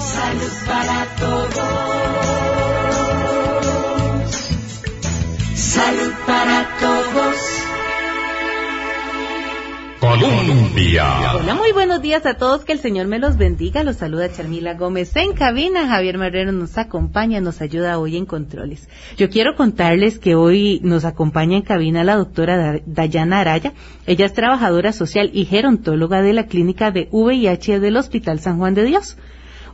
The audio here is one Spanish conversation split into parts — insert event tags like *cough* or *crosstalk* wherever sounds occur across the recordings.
Salud para todos. Hola, muy buenos días a todos, que el Señor me los bendiga. Los saluda Charmila Gómez en cabina. Javier Marrero nos acompaña, nos ayuda hoy en controles. Yo quiero contarles que hoy nos acompaña en cabina la doctora Dayana Araya. Ella es trabajadora social y gerontóloga de la clínica de VIH del Hospital San Juan de Dios.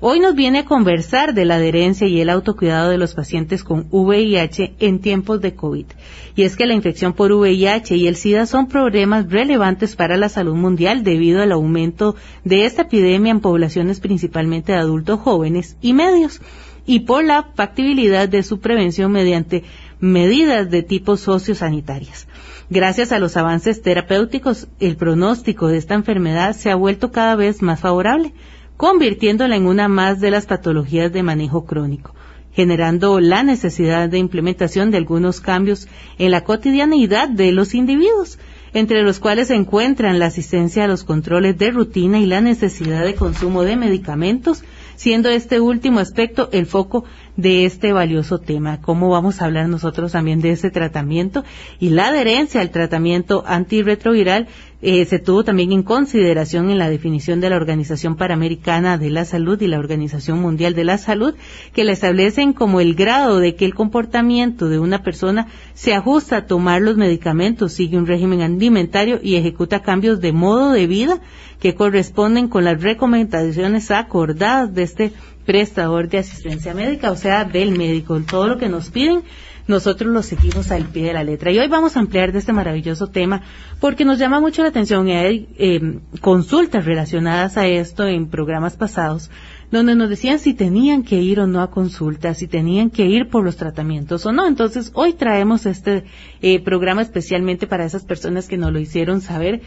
Hoy nos viene a conversar de la adherencia y el autocuidado de los pacientes con VIH en tiempos de COVID. Y es que la infección por VIH y el SIDA son problemas relevantes para la salud mundial debido al aumento de esta epidemia en poblaciones principalmente de adultos jóvenes y medios y por la factibilidad de su prevención mediante medidas de tipo sociosanitarias. Gracias a los avances terapéuticos, el pronóstico de esta enfermedad se ha vuelto cada vez más favorable convirtiéndola en una más de las patologías de manejo crónico, generando la necesidad de implementación de algunos cambios en la cotidianidad de los individuos, entre los cuales se encuentran la asistencia a los controles de rutina y la necesidad de consumo de medicamentos, siendo este último aspecto el foco de este valioso tema. ¿Cómo vamos a hablar nosotros también de ese tratamiento? Y la adherencia al tratamiento antirretroviral eh, se tuvo también en consideración en la definición de la Organización Panamericana de la Salud y la Organización Mundial de la Salud, que la establecen como el grado de que el comportamiento de una persona se ajusta a tomar los medicamentos, sigue un régimen alimentario y ejecuta cambios de modo de vida que corresponden con las recomendaciones acordadas de este prestador de asistencia médica, o sea, del médico. Todo lo que nos piden, nosotros lo seguimos al pie de la letra. Y hoy vamos a ampliar de este maravilloso tema porque nos llama mucho la atención y hay eh, consultas relacionadas a esto en programas pasados donde nos decían si tenían que ir o no a consultas, si tenían que ir por los tratamientos o no. Entonces, hoy traemos este eh, programa especialmente para esas personas que nos lo hicieron saber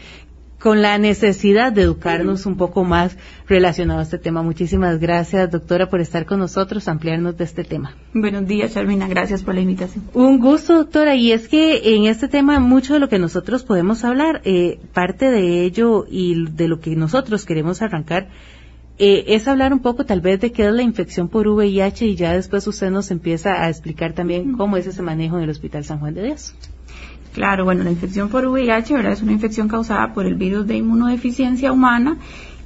con la necesidad de educarnos un poco más relacionado a este tema. Muchísimas gracias, doctora, por estar con nosotros, ampliarnos de este tema. Buenos días, Charmina. Gracias por la invitación. Un gusto, doctora. Y es que en este tema mucho de lo que nosotros podemos hablar, eh, parte de ello y de lo que nosotros queremos arrancar, eh, es hablar un poco tal vez de qué es la infección por VIH y ya después usted nos empieza a explicar también cómo es ese manejo en el Hospital San Juan de Dios. Claro, bueno, la infección por VIH, ¿verdad? Es una infección causada por el virus de inmunodeficiencia humana.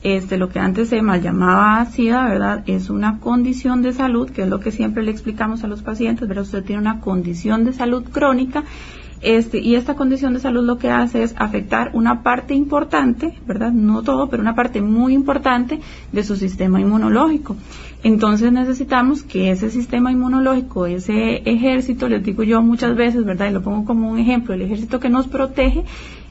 Este, lo que antes se mal llamaba SIDA, ¿verdad? Es una condición de salud, que es lo que siempre le explicamos a los pacientes, ¿verdad? Usted tiene una condición de salud crónica este, y esta condición de salud lo que hace es afectar una parte importante, ¿verdad? No todo, pero una parte muy importante de su sistema inmunológico. Entonces necesitamos que ese sistema inmunológico, ese ejército, les digo yo muchas veces, ¿verdad? Y lo pongo como un ejemplo, el ejército que nos protege,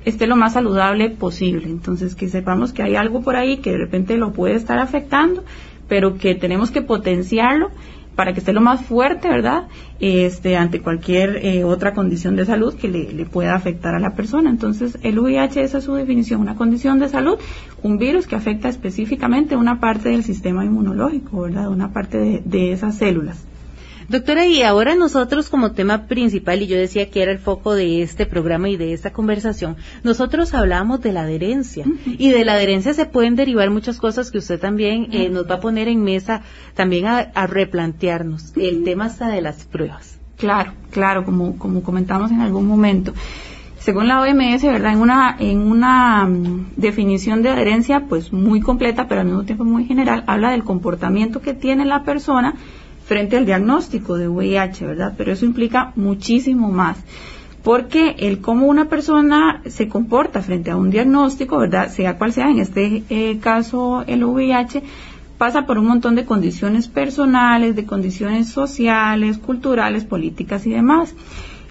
esté lo más saludable posible. Entonces que sepamos que hay algo por ahí que de repente lo puede estar afectando, pero que tenemos que potenciarlo para que esté lo más fuerte, ¿verdad? Este, ante cualquier eh, otra condición de salud que le, pueda afectar a la persona. Entonces, el VIH, esa es su definición, una condición de salud, un virus que afecta específicamente una parte del sistema inmunológico, ¿verdad? Una parte de esas células. Doctora, y ahora nosotros como tema principal, y yo decía que era el foco de este programa y de esta conversación, nosotros hablamos de la adherencia. Y de la adherencia se pueden derivar muchas cosas que usted también eh, nos va a poner en mesa, también a, replantearnos. El tema hasta de las pruebas. Claro, claro, como, como comentamos en algún momento según la OMS, ¿verdad? En una, en una mm, definición de adherencia, pues muy completa, pero al mismo tiempo muy general, habla del comportamiento que tiene la persona frente al diagnóstico de VIH, ¿verdad? Pero eso implica muchísimo más. Porque el cómo una persona se comporta frente a un diagnóstico, ¿verdad? Sea cual sea, en este eh, caso el VIH, pasa por un montón de condiciones personales, de condiciones sociales, culturales, políticas y demás.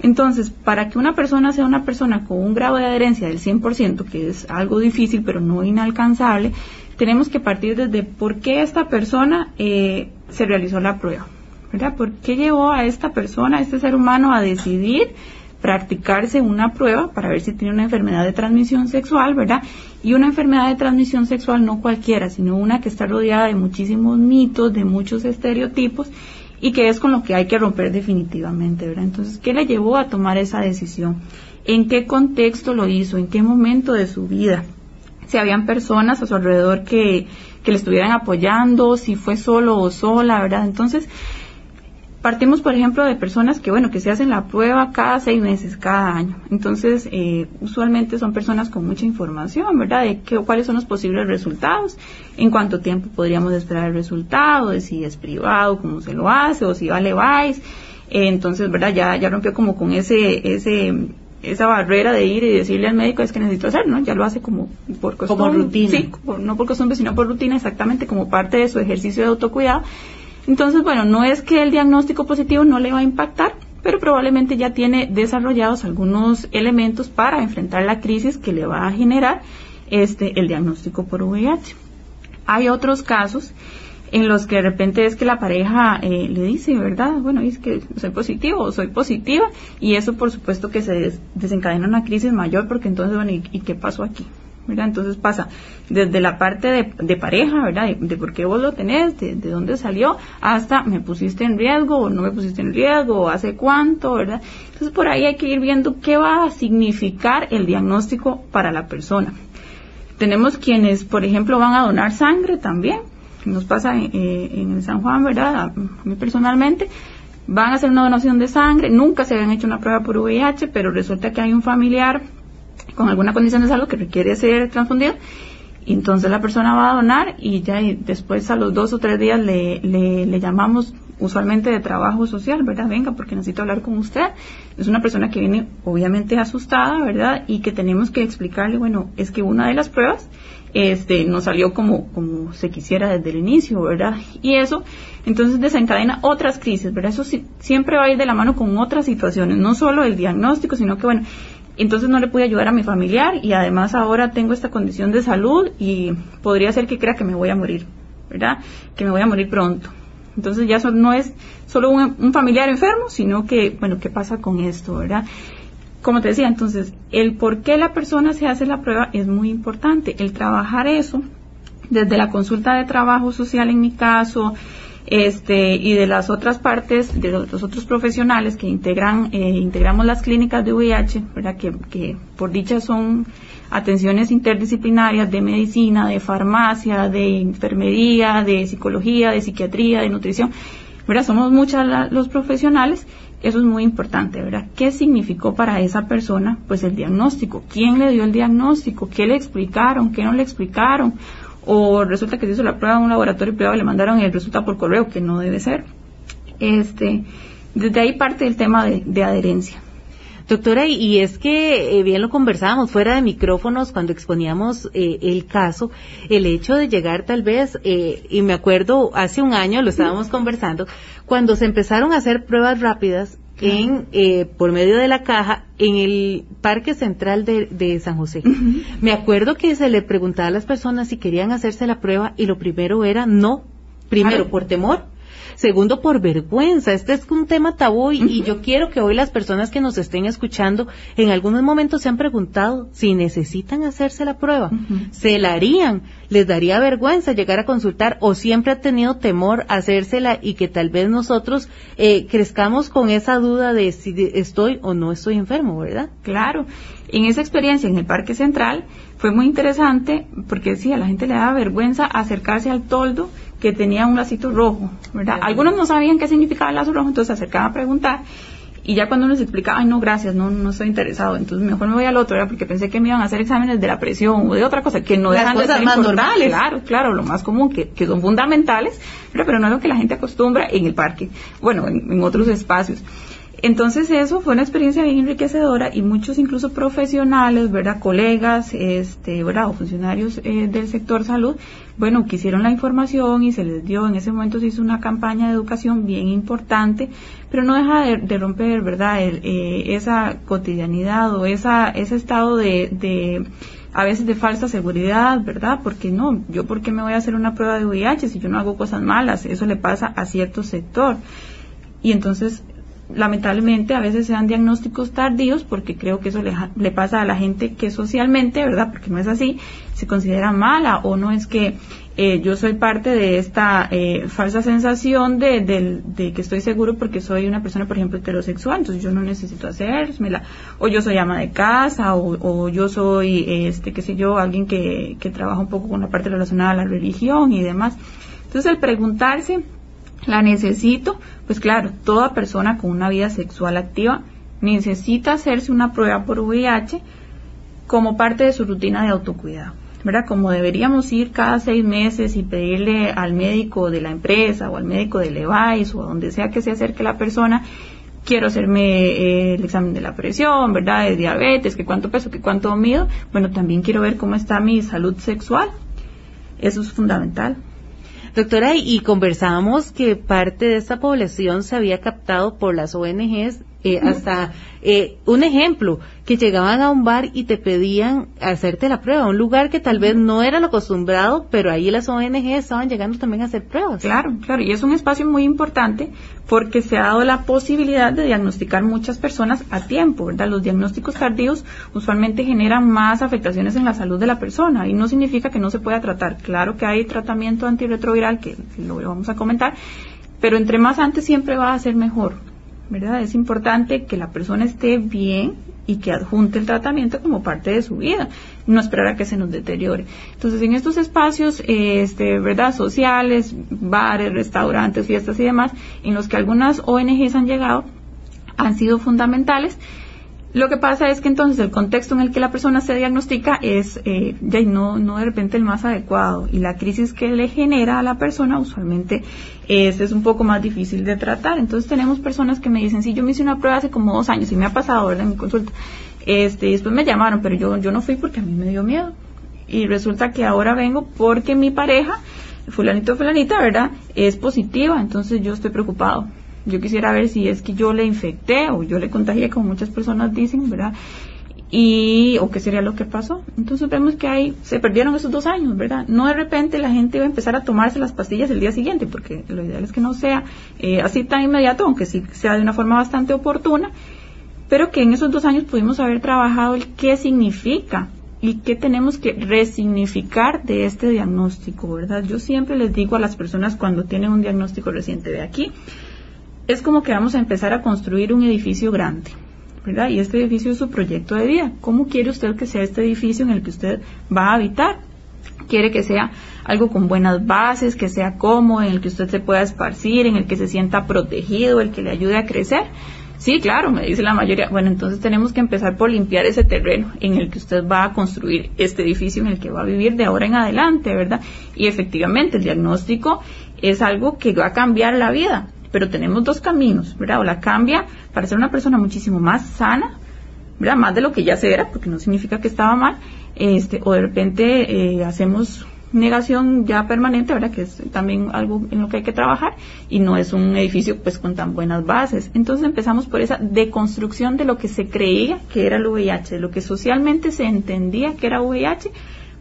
Entonces, para que una persona sea una persona con un grado de adherencia del 100%, que es algo difícil pero no inalcanzable, tenemos que partir desde por qué esta persona eh, se realizó la prueba, ¿verdad? ¿Por qué llevó a esta persona, a este ser humano, a decidir practicarse una prueba para ver si tiene una enfermedad de transmisión sexual, ¿verdad? Y una enfermedad de transmisión sexual no cualquiera, sino una que está rodeada de muchísimos mitos, de muchos estereotipos y que es con lo que hay que romper definitivamente, ¿verdad? Entonces, ¿qué le llevó a tomar esa decisión? ¿En qué contexto lo hizo? ¿En qué momento de su vida? Si habían personas a su alrededor que, que le estuvieran apoyando, si fue solo o sola, ¿verdad? Entonces, partimos, por ejemplo, de personas que, bueno, que se hacen la prueba cada seis meses, cada año. Entonces, eh, usualmente son personas con mucha información, ¿verdad? De qué, cuáles son los posibles resultados, en cuánto tiempo podríamos esperar el resultado, de si es privado, cómo se lo hace, o si vale vais. Eh, entonces, ¿verdad? Ya, ya rompió como con ese, ese, esa barrera de ir y decirle al médico es que necesito hacer, ¿no? Ya lo hace como por costumbre. Como rutina. Sí, por- no por costumbre, sino por rutina, exactamente como parte de su ejercicio de autocuidado. Entonces, bueno, no es que el diagnóstico positivo no le va a impactar, pero probablemente ya tiene desarrollados algunos elementos para enfrentar la crisis que le va a generar este el diagnóstico por VIH. Hay otros casos en los que de repente es que la pareja eh, le dice, ¿verdad? Bueno, es que soy positivo o soy positiva y eso por supuesto que se des- desencadena una crisis mayor porque entonces, bueno, ¿y, qué pasó aquí? ¿verdad? Entonces pasa desde la parte de, pareja, ¿verdad? De, de por qué vos lo tenés, de, de dónde salió, hasta me pusiste en riesgo o no me pusiste en riesgo, o hace cuánto, ¿verdad? Entonces por ahí hay que ir viendo qué va a significar el diagnóstico para la persona. Tenemos quienes, por ejemplo, van a donar sangre también. Nos pasa eh, en San Juan, ¿verdad? A personalmente. Van a hacer una donación de sangre. Nunca se habían hecho una prueba por VIH, pero resulta que hay un familiar con alguna condición de salud que requiere ser transfundido. Y entonces la persona va a donar y ya después a los dos o tres días le, le, le llamamos usualmente de trabajo social, ¿verdad? Venga, porque necesito hablar con usted. Es una persona que viene obviamente asustada, ¿verdad? Y que tenemos que explicarle, bueno, es que una de las pruebas este no salió como, como se quisiera desde el inicio, ¿verdad? Y eso entonces desencadena otras crisis, ¿verdad? Eso sí- siempre va a ir de la mano con otras situaciones, no solo el diagnóstico, sino que, bueno, entonces no le pude ayudar a mi familiar y además ahora tengo esta condición de salud y podría ser que crea que me voy a morir, ¿verdad? Que me voy a morir pronto. Entonces ya eso no es solo un, un familiar enfermo, sino que, bueno, ¿qué pasa con esto, verdad? Como te decía, entonces, el por qué la persona se hace la prueba es muy importante. El trabajar eso, desde la consulta de trabajo social en mi caso, este, y de las otras partes, de los, otros profesionales que integran, eh, integramos las clínicas de VIH. Que, que por dicha son atenciones interdisciplinarias de medicina, de farmacia, de enfermería, de psicología, de psiquiatría, de nutrición, ¿verdad? Somos muchos los profesionales, eso es muy importante, ¿verdad? ¿Qué significó para esa persona? Pues el diagnóstico, ¿quién le dio el diagnóstico? ¿Qué le explicaron? ¿Qué no le explicaron? O resulta que se hizo la prueba en un laboratorio privado y le mandaron el resultado por correo, que no debe ser. Este, desde ahí parte el tema de, de adherencia. Doctora, y es que eh, bien lo conversábamos fuera de micrófonos cuando exponíamos eh, el caso, el hecho de llegar tal vez, eh, y me acuerdo hace un año lo estábamos conversando, cuando se empezaron a hacer pruebas rápidas en eh, por medio de la caja en el Parque Central de, de San José. Me acuerdo que se le preguntaba a las personas si querían hacerse la prueba y lo primero era no. Primero, por temor. Segundo, por vergüenza. Este es un tema tabú y, y yo quiero que hoy las personas que nos estén escuchando en algunos momentos se han preguntado si necesitan hacerse la prueba. ¿Se la harían? ¿Les daría vergüenza llegar a consultar o siempre ha tenido temor a hacérsela y que tal vez nosotros eh, crezcamos con esa duda de si estoy o no estoy enfermo, ¿verdad? Claro, en esa experiencia en el Parque Central fue muy interesante porque sí, a la gente le daba vergüenza acercarse al toldo que tenía un lacito rojo, ¿verdad? Algunos no sabían qué significaba el lazo rojo, entonces se acercaban a preguntar y ya cuando uno les explicaba, ay no, gracias, no, no estoy interesado, entonces mejor me voy al otro, ¿verdad? Porque pensé que me iban a hacer exámenes de la presión o de otra cosa que no Las dejan de cosas ser más importantes. normales. Claro, claro, lo más común, que, que son fundamentales, pero, pero no es lo que la gente acostumbra en el parque, bueno, en, en otros espacios. Entonces eso fue una experiencia bien enriquecedora y muchos incluso profesionales, ¿verdad? Colegas, este, ¿verdad? O funcionarios eh, del sector salud, bueno, quisieron la información y se les dio, en ese momento se hizo una campaña de educación bien importante, pero no deja de, romper, ¿verdad? El, eh, esa cotidianidad o esa, ese estado de, de a veces de falsa seguridad, ¿verdad? Porque no, yo por qué me voy a hacer una prueba de VIH si yo no hago cosas malas, eso le pasa a cierto sector. Y entonces lamentablemente a veces se dan diagnósticos tardíos porque creo que eso le, le, pasa a la gente que socialmente, ¿verdad? Porque no es así, se considera mala o no es que eh, yo soy parte de esta eh, falsa sensación de, de, que estoy seguro porque soy una persona, por ejemplo, heterosexual, entonces yo no necesito hacérmela, o yo soy ama de casa, o, o yo soy, este, qué sé yo, alguien que, que trabaja un poco con la parte relacionada a la religión y demás. Entonces el preguntarse la necesito, pues claro, toda persona con una vida sexual activa necesita hacerse una prueba por VIH como parte de su rutina de autocuidado. ¿verdad? Como deberíamos ir cada seis meses y pedirle al médico de la empresa o al médico del EVAIS o donde sea que se acerque la persona, quiero hacerme eh, el examen de la presión, ¿verdad? De diabetes, que cuánto peso, que cuánto mido. Bueno, también quiero ver cómo está mi salud sexual. Eso es fundamental. Doctora, y conversábamos que parte de esta población se había captado por las ONGs eh, hasta eh, un ejemplo, que llegaban a un bar y te pedían hacerte la prueba, un lugar que tal vez no era lo acostumbrado, pero ahí las ONG estaban llegando también a hacer pruebas. Claro, claro, y es un espacio muy importante porque se ha dado la posibilidad de diagnosticar muchas personas a tiempo, ¿verdad? Los diagnósticos tardíos usualmente generan más afectaciones en la salud de la persona y no significa que no se pueda tratar. Claro que hay tratamiento antirretroviral, que lo vamos a comentar, pero entre más antes siempre va a ser mejor. ¿Verdad? Es importante que la persona esté bien y que adjunte el tratamiento como parte de su vida, no esperar a que se nos deteriore. Entonces, en estos espacios, este, ¿verdad? Sociales, bares, restaurantes, fiestas y demás, en los que algunas ONGs han llegado, han sido fundamentales lo que pasa es que entonces el contexto en el que la persona se diagnostica es eh, ya no, no de repente el más adecuado y la crisis que le genera a la persona usualmente es, es un poco más difícil de tratar. Entonces tenemos personas que me dicen, sí, yo me hice una prueba hace como dos años y me ha pasado ¿verdad? en mi consulta. Este, y después me llamaron, pero yo, yo no fui porque a mí me dio miedo. Y resulta que ahora vengo porque mi pareja, fulanito fulanita, ¿verdad? Es positiva, entonces yo estoy preocupado yo quisiera ver si es que yo le infecté o yo le contagié, como muchas personas dicen, ¿verdad? Y, o qué sería lo que pasó. Entonces vemos que ahí se perdieron esos dos años, ¿verdad? No de repente la gente va a empezar a tomarse las pastillas el día siguiente, porque lo ideal es que no sea eh, así tan inmediato, aunque sí sea de una forma bastante oportuna, pero que en esos dos años pudimos haber trabajado el qué significa y qué tenemos que resignificar de este diagnóstico, ¿verdad? Yo siempre les digo a las personas cuando tienen un diagnóstico reciente de aquí, es como que vamos a empezar a construir un edificio grande, ¿verdad? Y este edificio es su proyecto de vida. ¿Cómo quiere usted que sea este edificio en el que usted va a habitar? Quiere que sea algo con buenas bases, que sea cómodo, en el que usted se pueda esparcir, en el que se sienta protegido, el que le ayude a crecer. Sí, claro, me dice la mayoría. Bueno, entonces tenemos que empezar por limpiar ese terreno en el que usted va a construir este edificio en el que va a vivir de ahora en adelante, ¿verdad? Y efectivamente, el diagnóstico es algo que va a cambiar la vida pero tenemos dos caminos, ¿verdad? O la cambia para ser una persona muchísimo más sana, ¿verdad? Más de lo que ya se era, porque no significa que estaba mal, este, o de repente eh, hacemos negación ya permanente, ¿verdad? Que es también algo en lo que hay que trabajar y no es un edificio pues con tan buenas bases. Entonces empezamos por esa deconstrucción de lo que se creía que era el VIH, de lo que socialmente se entendía que era VIH,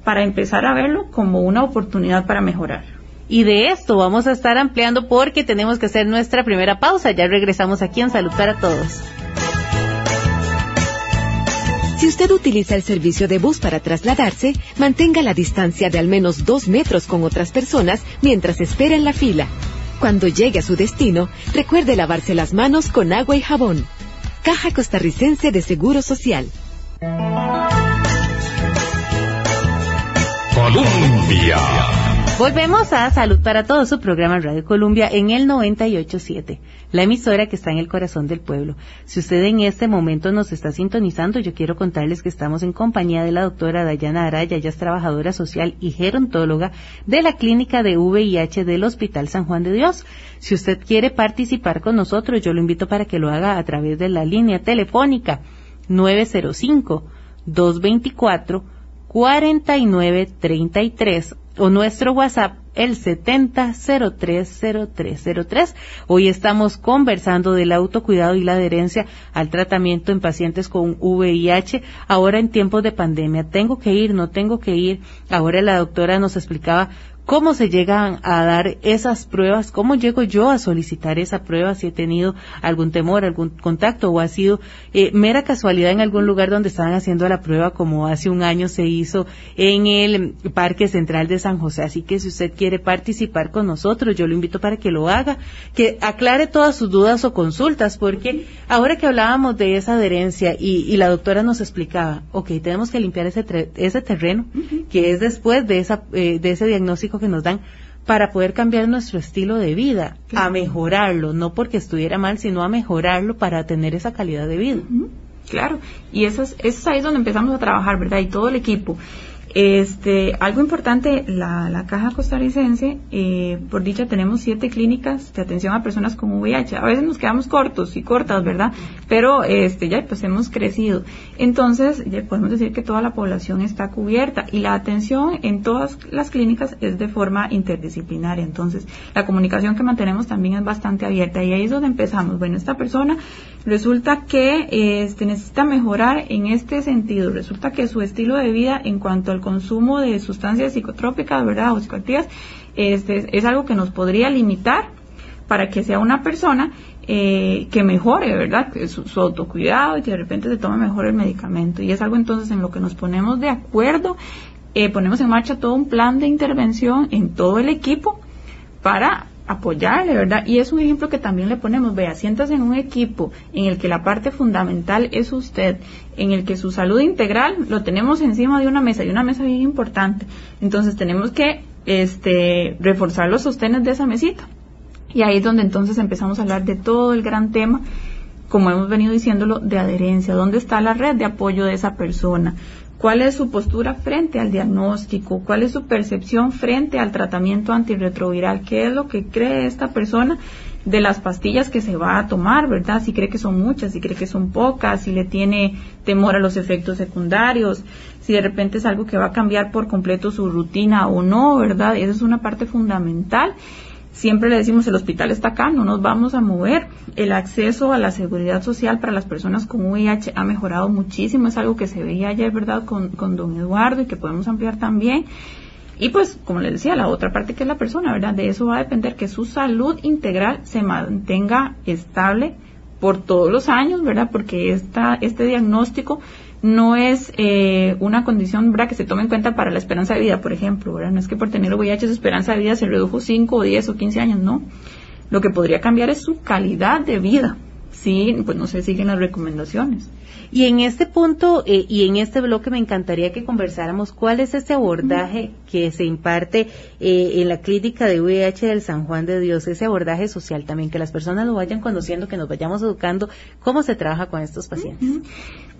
para empezar a verlo como una oportunidad para mejorar. Y de esto vamos a estar ampliando porque tenemos que hacer nuestra primera pausa. Ya regresamos aquí en Salud para Todos. Si usted utiliza el servicio de bus para trasladarse, mantenga la distancia de al menos dos metros con otras personas mientras espera en la fila. Cuando llegue a su destino, recuerde lavarse las manos con agua y jabón. Caja Costarricense de Seguro Social. Volvemos a Salud para Todos, su programa Radio Colombia en el 987, la emisora que está en el corazón del pueblo. Si usted en este momento nos está sintonizando, yo quiero contarles que estamos en compañía de la doctora Dayana Araya, ella es trabajadora social y gerontóloga de la clínica de VIH del Hospital San Juan de Dios. Si usted quiere participar con nosotros, yo lo invito para que lo haga a través de la línea telefónica 905 224 4933 o nuestro WhatsApp el 70030303. Hoy estamos conversando del autocuidado y la adherencia al tratamiento en pacientes con VIH ahora en tiempos de pandemia. Tengo que ir, no tengo que ir. Ahora la doctora nos explicaba cómo se llegan a dar esas pruebas, cómo llego yo a solicitar esa prueba, si he tenido algún temor, algún contacto o ha sido eh, mera casualidad en algún lugar donde estaban haciendo la prueba como hace un año se hizo en el Parque Central de San José. Así que si usted quiere participar con nosotros, yo lo invito para que lo haga, que aclare todas sus dudas o consultas, porque ahora que hablábamos de esa adherencia y, la doctora nos explicaba, ok, tenemos que limpiar ese, ese terreno, que es después de, esa, eh, de ese diagnóstico que nos dan, para poder cambiar nuestro estilo de vida, a mejorarlo, no porque estuviera mal, sino a mejorarlo para tener esa calidad de vida. Claro, y eso es, eso es ahí donde empezamos a trabajar, ¿verdad? Y todo el equipo. Este, algo importante, la, la caja costarricense, eh, por dicha tenemos siete clínicas de atención a personas con VIH. A veces nos quedamos cortos y cortas, ¿verdad? Pero este, ya pues hemos crecido. Entonces, podemos decir que toda la población está cubierta y la atención en todas las clínicas es de forma interdisciplinaria. Entonces, la comunicación que mantenemos también es bastante abierta y ahí es donde empezamos. Bueno, esta persona resulta que este, necesita mejorar en este sentido. Resulta que su estilo de vida en cuanto al consumo de sustancias psicotrópicas, ¿verdad? O psicoactivas, este, es algo que nos podría limitar para que sea una persona eh, que mejore, ¿verdad? Su, su, autocuidado y que de repente se tome mejor el medicamento. Y es algo entonces en lo que nos ponemos de acuerdo, eh, ponemos en marcha todo un plan de intervención en todo el equipo para apoyarle, ¿verdad? Y es un ejemplo que también le ponemos, vea, siéntase en un equipo en el que la parte fundamental es usted, en el que su salud integral lo tenemos encima de una mesa, y una mesa bien importante. Entonces tenemos que este, reforzar los sostenes de esa mesita. Y ahí es donde entonces empezamos a hablar de todo el gran tema, como hemos venido diciéndolo, de adherencia. ¿Dónde está la red de apoyo de esa persona? Cuál es su postura frente al diagnóstico, cuál es su percepción frente al tratamiento antirretroviral, qué es lo que cree esta persona de las pastillas que se va a tomar, ¿verdad? Si cree que son muchas, si cree que son pocas, si le tiene temor a los efectos secundarios, si de repente es algo que va a cambiar por completo su rutina o no, ¿verdad? Esa es una parte fundamental Siempre le decimos el hospital está acá, no nos vamos a mover. El acceso a la seguridad social para las personas con VIH ha mejorado muchísimo, es algo que se veía ayer, ¿verdad?, con, con don Eduardo y que podemos ampliar también. Y pues, como les decía, la otra parte que es la persona, ¿verdad? De eso va a depender que su salud integral se mantenga estable por todos los años, ¿verdad? Porque esta, este diagnóstico no es eh, una condición que se tome en cuenta para la esperanza de vida, por ejemplo. No es que por tener VIH su esperanza de vida se redujo 5 o 10 o 15 años, no. Lo que podría cambiar es su calidad de vida. Sí, pues no se siguen las recomendaciones. Y en este punto eh, y en este bloque me encantaría que conversáramos cuál es ese abordaje que se imparte eh, en la clínica de VIH del San Juan de Dios, ese abordaje social también, que las personas lo vayan conociendo, que nos vayamos educando cómo se trabaja con estos pacientes.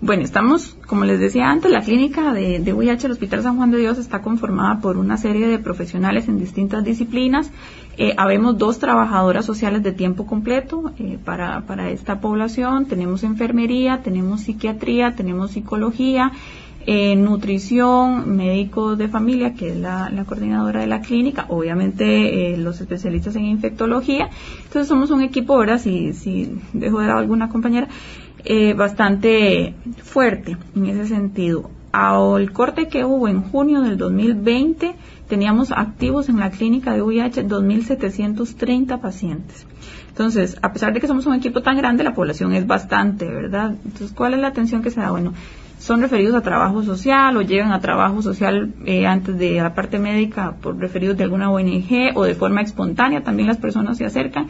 Bueno, estamos, como les decía antes, la clínica de, de VIH del Hospital San Juan de Dios está conformada por una serie de profesionales en distintas disciplinas. Eh, habemos dos trabajadoras sociales de tiempo completo eh, para, para esta población. Tenemos enfermería, tenemos psiquiatría, tenemos psicología, eh, nutrición, médico de familia, que es la, coordinadora de la clínica, obviamente eh, los especialistas en infectología. Entonces somos un equipo, ahora Si, si dejo de dar alguna compañera, eh, bastante fuerte en ese sentido. Al corte que hubo en junio del 2020, teníamos activos en la clínica de VIH 2.730 pacientes. Entonces, a pesar de que somos un equipo tan grande, la población es bastante, ¿verdad? Entonces, ¿cuál es la atención que se da? Bueno, son referidos a trabajo social o llegan a trabajo social eh, antes de la parte médica por referidos de alguna ONG o de forma espontánea también las personas se acercan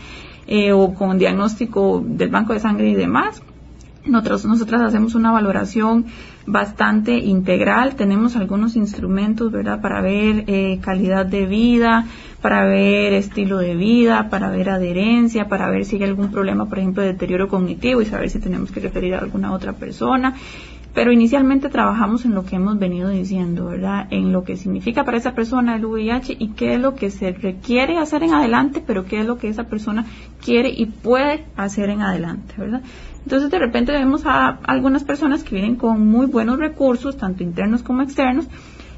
eh, o con diagnóstico del banco de sangre y demás. Nosotros, nosotras hacemos una valoración bastante integral, tenemos algunos instrumentos, ¿verdad?, para ver eh, calidad de vida, para ver estilo de vida, para ver adherencia, para ver si hay algún problema, por ejemplo, de deterioro cognitivo y saber si tenemos que referir a alguna otra persona. Pero inicialmente trabajamos en lo que hemos venido diciendo, ¿verdad? En lo que significa para esa persona el VIH y qué es lo que se requiere hacer en adelante, pero qué es lo que esa persona quiere y puede hacer en adelante, ¿verdad? Entonces de repente vemos a algunas personas que vienen con muy buenos recursos, tanto internos como externos,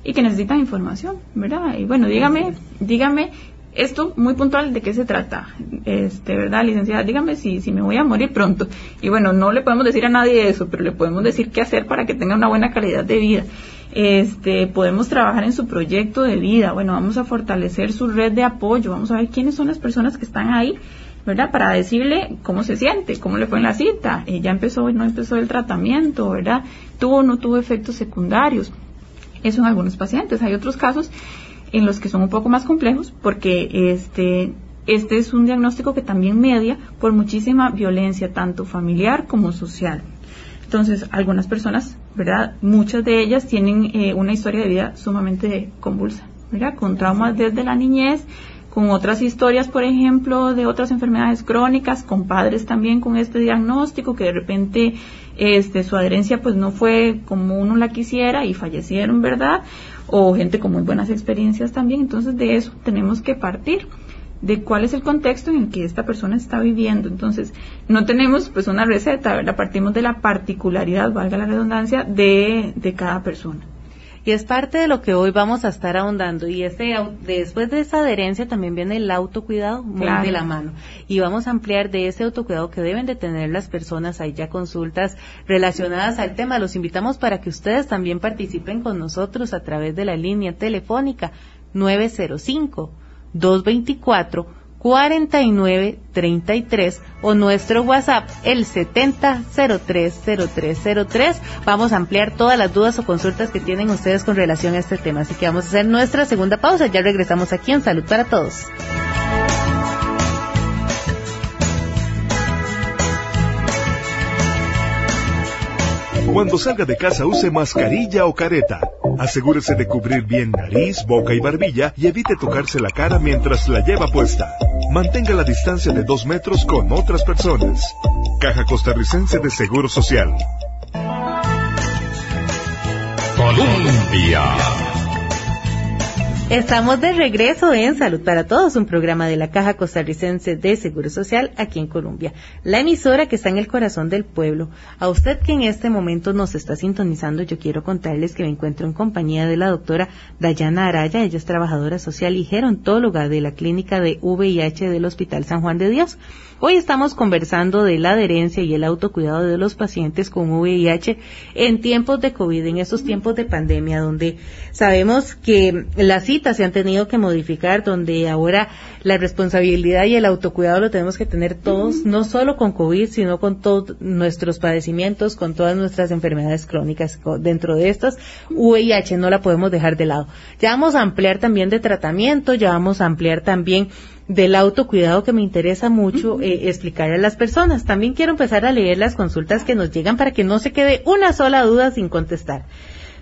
y que necesitan información, ¿verdad? Y bueno, dígame, dígame esto muy puntual de qué se trata, este, ¿verdad, licenciada? Dígame si, si me voy a morir pronto. Y bueno, no le podemos decir a nadie eso, pero le podemos decir qué hacer para que tenga una buena calidad de vida. Este, podemos trabajar en su proyecto de vida. Bueno, vamos a fortalecer su red de apoyo. Vamos a ver quiénes son las personas que están ahí, ¿verdad? Para decirle cómo se siente, cómo le fue en la cita. Ya empezó no empezó el tratamiento, ¿verdad? Tuvo o no tuvo efectos secundarios. Eso en algunos pacientes. Hay otros casos en los que son un poco más complejos porque este este es un diagnóstico que también media por muchísima violencia, tanto familiar como social. Entonces, algunas personas, ¿verdad? Muchas de ellas tienen eh, una historia de vida sumamente convulsa, ¿verdad? Con traumas desde la niñez, con otras historias, por ejemplo, de otras enfermedades crónicas, con padres también con este diagnóstico que de repente este, su adherencia pues no fue como uno la quisiera y fallecieron, ¿verdad? O gente con muy buenas experiencias también. Entonces, de eso tenemos que partir de cuál es el contexto en el que esta persona está viviendo. Entonces, no tenemos pues una receta, ¿verdad? Partimos de la particularidad, valga la redundancia, de, de cada persona. Y es parte de lo que hoy vamos a estar ahondando. Y este, después de esa adherencia también viene el autocuidado muy de la mano. Y vamos a ampliar de ese autocuidado que deben de tener las personas. Hay ya consultas relacionadas al tema. Los invitamos para que ustedes también participen con nosotros a través de la línea telefónica 905 224 4933 o nuestro WhatsApp el 70030303. Vamos a ampliar todas las dudas o consultas que tienen ustedes con relación a este tema. Así que vamos a hacer nuestra segunda pausa. Ya regresamos aquí en Salud para Todos. Cuando salga de casa use mascarilla o careta. Asegúrese de cubrir bien nariz, boca y barbilla y evite tocarse la cara mientras la lleva puesta. Mantenga la distancia de dos metros con otras personas. Caja Costarricense de Seguro Social. Colombia. Estamos de regreso en Salud para Todos, un programa de la Caja Costarricense de Seguro Social aquí en Colombia, la emisora que está en el corazón del pueblo. A usted que en este momento nos está sintonizando, yo quiero contarles que me encuentro en compañía de la doctora Dayana Araya, ella es trabajadora social y gerontóloga de la clínica de VIH del Hospital San Juan de Dios. Hoy estamos conversando de la adherencia y el autocuidado de los pacientes con VIH en tiempos de COVID, en estos tiempos de pandemia, donde sabemos que las citas se han tenido que modificar, donde ahora la responsabilidad y el autocuidado lo tenemos que tener todos, no solo con COVID, sino con todos nuestros padecimientos, con todas nuestras enfermedades crónicas. Dentro de estas, VIH no la podemos dejar de lado. Ya vamos a ampliar también de tratamiento, ya vamos a ampliar también del autocuidado que me interesa mucho eh, explicar a las personas. También quiero empezar a leer las consultas que nos llegan para que no se quede una sola duda sin contestar.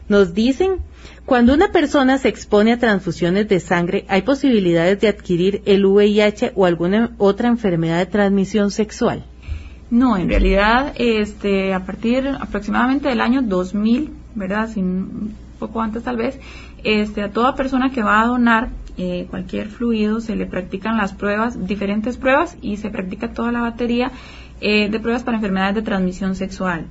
Nos dicen, cuando una persona se expone a transfusiones de sangre, ¿hay posibilidades de adquirir el VIH o alguna otra enfermedad de transmisión sexual? No, en realidad, este, a partir aproximadamente del año 2000, ¿verdad? Sin, poco antes tal vez, este, a toda persona que va a donar eh, cualquier fluido, se le practican las pruebas, diferentes pruebas, y se practica toda la batería eh, de pruebas para enfermedades de transmisión sexual.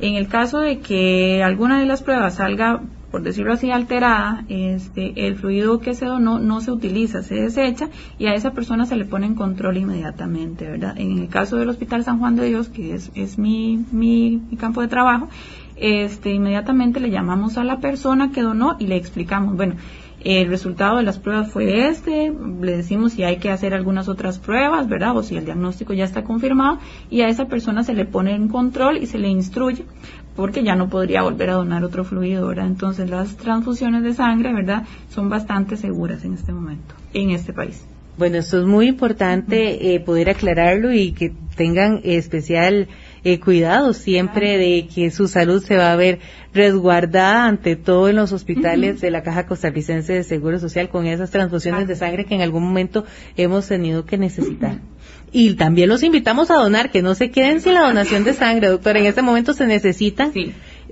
En el caso de que alguna de las pruebas salga, por decirlo así, alterada, este, el fluido que se donó no se utiliza, se desecha y a esa persona se le pone en control inmediatamente, ¿verdad? En el caso del Hospital San Juan de Dios, que es, es mi, mi, mi campo de trabajo, este, inmediatamente le llamamos a la persona que donó y le explicamos, bueno, el resultado de las pruebas fue este, le decimos si hay que hacer algunas otras pruebas, ¿verdad? O si el diagnóstico ya está confirmado y a esa persona se le pone en control y se le instruye porque ya no podría volver a donar otro fluido, ¿verdad? Entonces las transfusiones de sangre, ¿verdad? Son bastante seguras en este momento, en este país. Bueno, eso es muy importante eh, poder aclararlo y que tengan especial eh, cuidado siempre de que su salud se va a ver resguardada ante todo en los hospitales de la Caja Costarricense de Seguro Social con esas transfusiones de sangre que en algún momento hemos tenido que necesitar. Y también los invitamos a donar, que no se queden sin la donación de sangre, doctora. En este momento se necesitan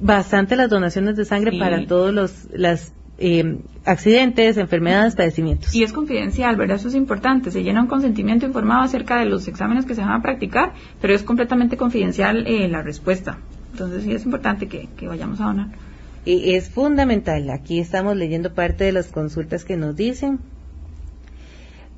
bastante las donaciones de sangre para todos los las eh, accidentes, enfermedades, padecimientos. Y es confidencial, ¿verdad? Eso es importante. Se llena un consentimiento informado acerca de los exámenes que se van a practicar, pero es completamente confidencial eh, la respuesta. Entonces sí es importante que, que vayamos a donar. Y es fundamental. Aquí estamos leyendo parte de las consultas que nos dicen.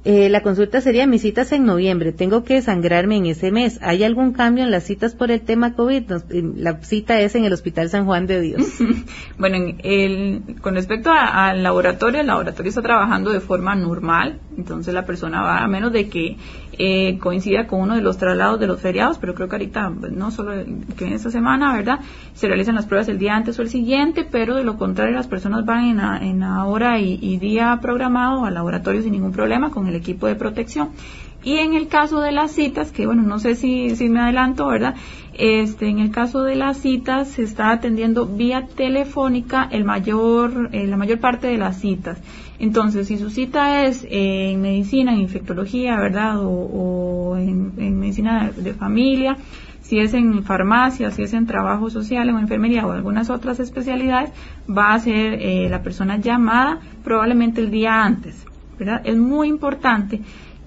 Eh, la consulta sería mis citas en noviembre. Tengo que sangrarme en ese mes. ¿Hay algún cambio en las citas por el tema COVID? la cita es en el Hospital San Juan de Dios. *laughs* bueno, el, con respecto al laboratorio, el laboratorio está trabajando de forma normal. Entonces la persona va, a menos de que eh, coincida con uno de los traslados de los feriados, pero creo que ahorita, pues, no solo que en esta semana, ¿verdad? Se realizan las pruebas el día antes o el siguiente, pero de lo contrario las personas van en, en la hora y, y día programado al laboratorio sin ningún problema con el equipo de protección. Y en el caso de las citas, que bueno, no sé si, si me adelanto, ¿verdad? Este, en el caso de las citas se está atendiendo vía telefónica el mayor, eh, la mayor parte de las citas. Entonces, si su cita es en medicina, en infectología, ¿verdad? O, en, medicina de, familia, si es en farmacia, si es en trabajo social o enfermería o algunas otras especialidades, va a ser eh, la persona llamada probablemente el día antes, ¿verdad? Es muy importante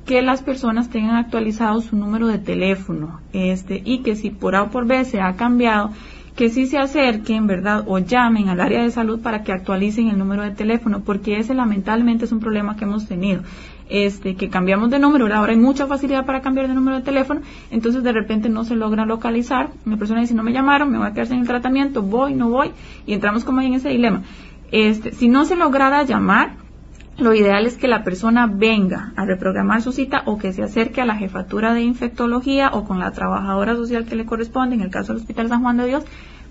que las personas tengan actualizado su número de teléfono este y que si por A o por B se ha cambiado que sí se acerquen, ¿verdad? O llamen al área de salud para que actualicen el número de teléfono, porque ese lamentablemente es un problema que hemos tenido. Este, que cambiamos de número, ahora hay mucha facilidad para cambiar de número de teléfono, entonces de repente no se logra localizar, la persona dice no me llamaron, me voy a quedar sin el tratamiento, voy, no voy, y entramos como ahí en ese dilema. Este, si no se lograra llamar, lo ideal es que la persona venga a reprogramar su cita o que se acerque a la jefatura de infectología o con la trabajadora social que le corresponde, en el caso del Hospital San Juan de Dios,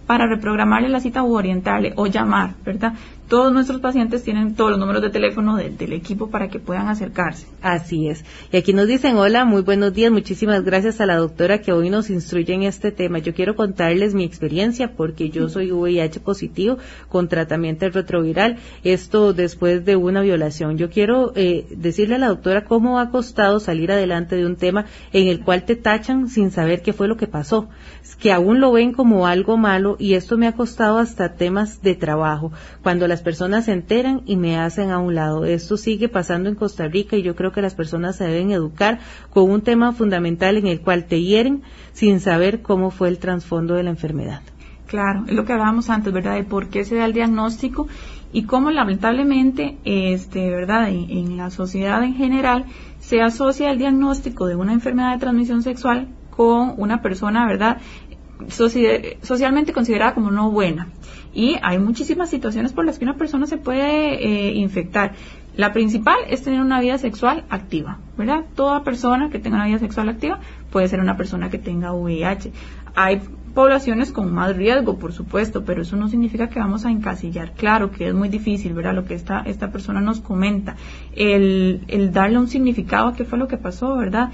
para reprogramarle la cita u orientarle o llamar, ¿verdad? Todos nuestros pacientes tienen todos los números de teléfono del equipo para que puedan acercarse. Así es. Y aquí nos dicen, hola, muy buenos días, muchísimas gracias a la doctora que hoy nos instruye en este tema. Yo quiero contarles mi experiencia porque yo soy VIH positivo con tratamiento retroviral, esto después de una violación. Yo quiero eh, decirle a la doctora cómo ha costado salir adelante de un tema en el cual te tachan sin saber qué fue lo que pasó que aún lo ven como algo malo y esto me ha costado hasta temas de trabajo, cuando las personas se enteran y me hacen a un lado. Esto sigue pasando en Costa Rica y yo creo que las personas se deben educar con un tema fundamental en el cual te hieren sin saber cómo fue el trasfondo de la enfermedad. Claro, es lo que hablábamos antes, ¿verdad? De por qué se da el diagnóstico y cómo lamentablemente, este, ¿verdad? En, en la sociedad en general se asocia el diagnóstico de una enfermedad de transmisión sexual con una persona, ¿verdad? Socialmente considerada como no buena. Y hay muchísimas situaciones por las que una persona se puede eh, infectar. La principal es tener una vida sexual activa, ¿verdad? Toda persona que tenga una vida sexual activa puede ser una persona que tenga VIH. Hay poblaciones con más riesgo, por supuesto, pero eso no significa que vamos a encasillar. Claro que es muy difícil, ¿verdad? Lo que esta, esta persona nos comenta. El, el darle un significado a qué fue lo que pasó, ¿verdad?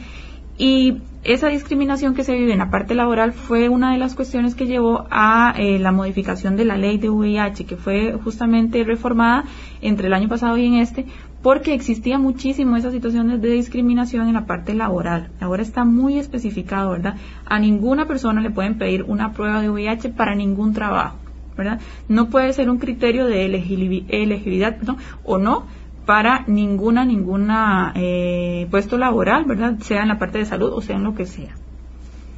Y esa discriminación que se vive en la parte laboral fue una de las cuestiones que llevó a eh, la modificación de la ley de VIH, que fue justamente reformada entre el año pasado y en este, porque existía muchísimo esas situaciones de discriminación en la parte laboral. Ahora está muy especificado, ¿verdad? A ninguna persona le pueden pedir una prueba de VIH para ningún trabajo, ¿verdad? No puede ser un criterio de elegibilidad, o no para ninguna, ninguna eh, puesto laboral, ¿verdad? Sea en la parte de salud o sea en lo que sea.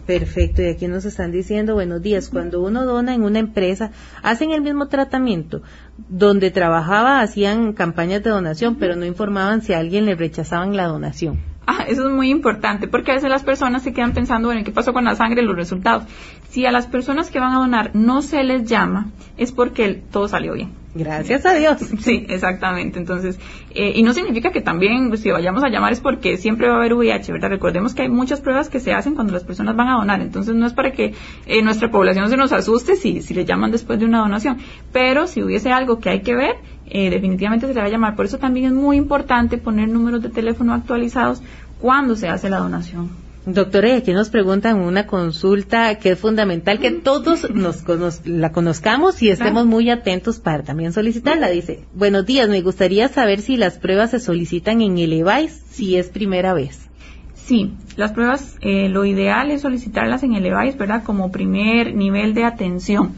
Perfecto, y aquí nos están diciendo, buenos días, cuando uno dona en una empresa, hacen el mismo tratamiento. Donde trabajaba hacían campañas de donación, pero no informaban si a alguien le rechazaban la donación. Ah, eso es muy importante, porque a veces las personas se quedan pensando, bueno, ¿qué pasó con la sangre? Los resultados. Si a las personas que van a donar no se les llama, es porque todo salió bien. Gracias a Dios. *laughs* Sí, exactamente. Entonces, eh, y no significa que también pues, si vayamos a llamar es porque siempre va a haber VIH, ¿verdad? Recordemos que hay muchas pruebas que se hacen cuando las personas van a donar. Entonces, no es para que eh, nuestra población se nos asuste si, si le llaman después de una donación. Pero si hubiese algo que hay que ver, eh, definitivamente se le va a llamar. Por eso también es muy importante poner números de teléfono actualizados cuando se hace la donación. Doctora, y aquí nos preguntan una consulta que es fundamental que todos nos la conozcamos y estemos muy atentos para también solicitarla. Dice, buenos días, me gustaría saber si las pruebas se solicitan en el EVAIS si es primera vez. Sí, las pruebas, eh, lo ideal es solicitarlas en el EVAIS, ¿verdad? Como primer nivel de atención.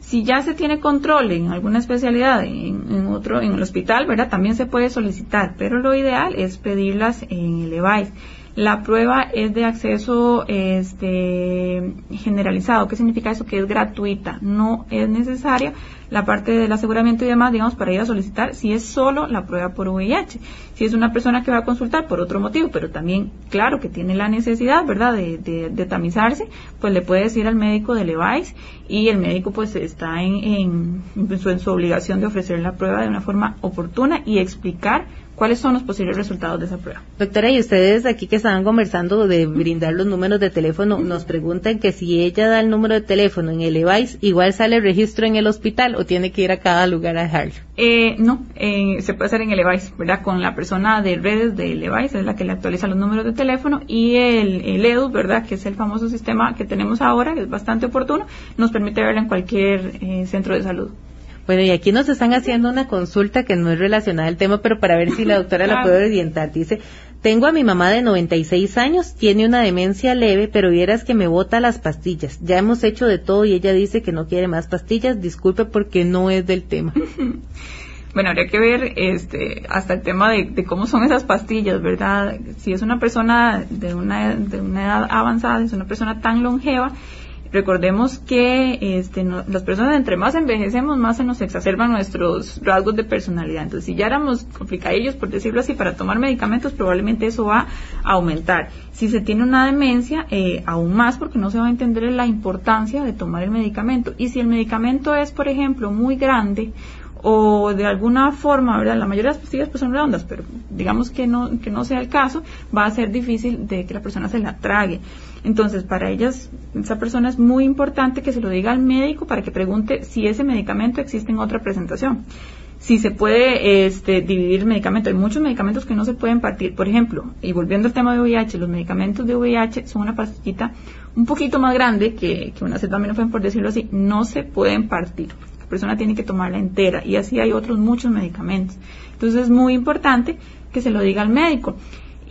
Si ya se tiene control en alguna especialidad, en, en, otro, en el hospital, ¿verdad? También se puede solicitar, pero lo ideal es pedirlas en el EVAIS. La prueba es de acceso este, generalizado. ¿Qué significa eso? Que es gratuita. No es necesaria la parte del aseguramiento y demás, digamos, para ir a solicitar si es solo la prueba por VIH. Si es una persona que va a consultar por otro motivo, pero también, claro, que tiene la necesidad, ¿verdad?, de, de, tamizarse, pues le puede decir al médico de Levice y el médico pues está en, en, en su obligación de ofrecer la prueba de una forma oportuna y explicar cuáles son los posibles resultados de esa prueba. Doctora, y ustedes aquí que estaban conversando de brindar los números de teléfono, nos preguntan que si ella da el número de teléfono en el EVICE, igual sale el registro en el hospital o tiene que ir a cada lugar a dejarlo. Eh, no, eh, se puede hacer en el EVICE, ¿verdad? Con la persona de redes del EVICE, es la que le actualiza los números de teléfono, y el, el EDUS, ¿verdad? Que es el famoso sistema que tenemos ahora, que es bastante oportuno, nos permite verla en cualquier eh, centro de salud. Bueno, y aquí nos están haciendo una consulta que no es relacionada al tema, pero para ver si la doctora la *laughs* puede orientar. Dice, tengo a mi mamá de 96 años, tiene una demencia leve, pero vieras que me bota las pastillas. Ya hemos hecho de todo y ella dice que no quiere más pastillas. Disculpe porque no es del tema. *laughs* Bueno, habría que ver este, hasta el tema de, cómo son esas pastillas, ¿verdad? Si es una persona de una, de una edad avanzada, si es una persona tan longeva, Recordemos que este, las personas entre más envejecemos, más se nos exacerban nuestros rasgos de personalidad. Entonces, si ya éramos complicadillos, por decirlo así, para tomar medicamentos, probablemente eso va a aumentar. Si se tiene una demencia, eh, aún más, porque no se va a entender la importancia de tomar el medicamento. Y si el medicamento es, por ejemplo, muy grande o de alguna forma, ¿verdad? La mayoría de las pastillas pues son redondas, pero digamos que no, que no sea el caso, va a ser difícil de que la persona se la trague. Entonces, para ellas, esa persona es muy importante que se lo diga al médico para que pregunte si ese medicamento existe en otra presentación. Si se puede este, dividir el medicamento. Hay muchos medicamentos que no se pueden partir. Por ejemplo, y volviendo al tema de VIH, los medicamentos de VIH son una pastillita un poquito más grande que, que una acetaminofén, por decirlo así. No se pueden partir. La persona tiene que tomarla entera. Y así hay otros muchos medicamentos. Entonces es muy importante que se lo diga al médico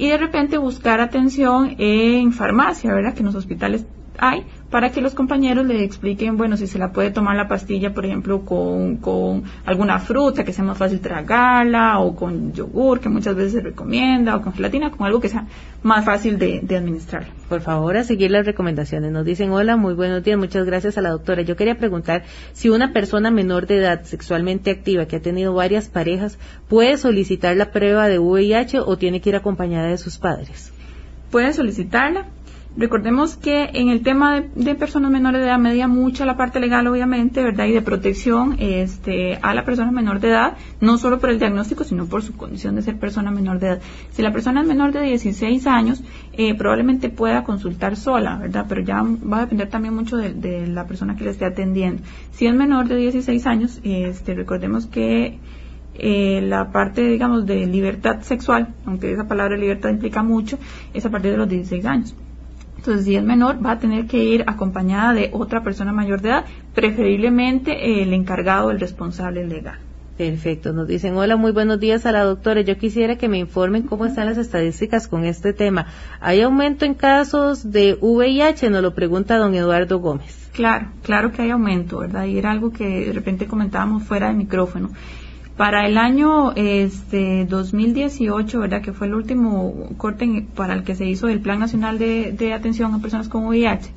y de repente buscar atención en farmacia, ¿verdad? Que en los hospitales hay, para que los compañeros le expliquen, bueno, si se la puede tomar la pastilla, por ejemplo, con, con alguna fruta que sea más fácil tragarla, o con yogur, que muchas veces se recomienda, o con gelatina, con algo que sea más fácil de, de administrar. Por favor, a seguir las recomendaciones. Nos dicen, hola, muy buenos días, muchas gracias a la doctora. Yo quería preguntar si una persona menor de edad sexualmente activa que ha tenido varias parejas puede solicitar la prueba de VIH o tiene que ir acompañada de sus padres. Puede solicitarla, Recordemos que en el tema de, personas menores de edad medía mucho la parte legal, obviamente, ¿verdad? Y de protección este, a la persona menor de edad, no solo por el diagnóstico, sino por su condición de ser persona menor de edad. Si la persona es menor de 16 años, eh, probablemente pueda consultar sola, ¿verdad? Pero ya va a depender también mucho de, la persona que le esté atendiendo. Si es menor de 16 años, este, recordemos que eh, la parte, digamos, de libertad sexual, aunque esa palabra libertad implica mucho, es a partir de los 16 años. Entonces, si es menor, va a tener que ir acompañada de otra persona mayor de edad, preferiblemente el encargado, el responsable legal. Perfecto, nos dicen, hola, muy buenos días a la doctora. Yo quisiera que me informen cómo están las estadísticas con este tema. ¿Hay aumento en casos de VIH? Nos lo pregunta don Eduardo Gómez. Claro, claro que hay aumento, ¿verdad? Y era algo que de repente comentábamos fuera de micrófono. Para el año este 2018, ¿verdad? Que fue el último corte para el que se hizo el Plan Nacional de, Atención a Personas con VIH.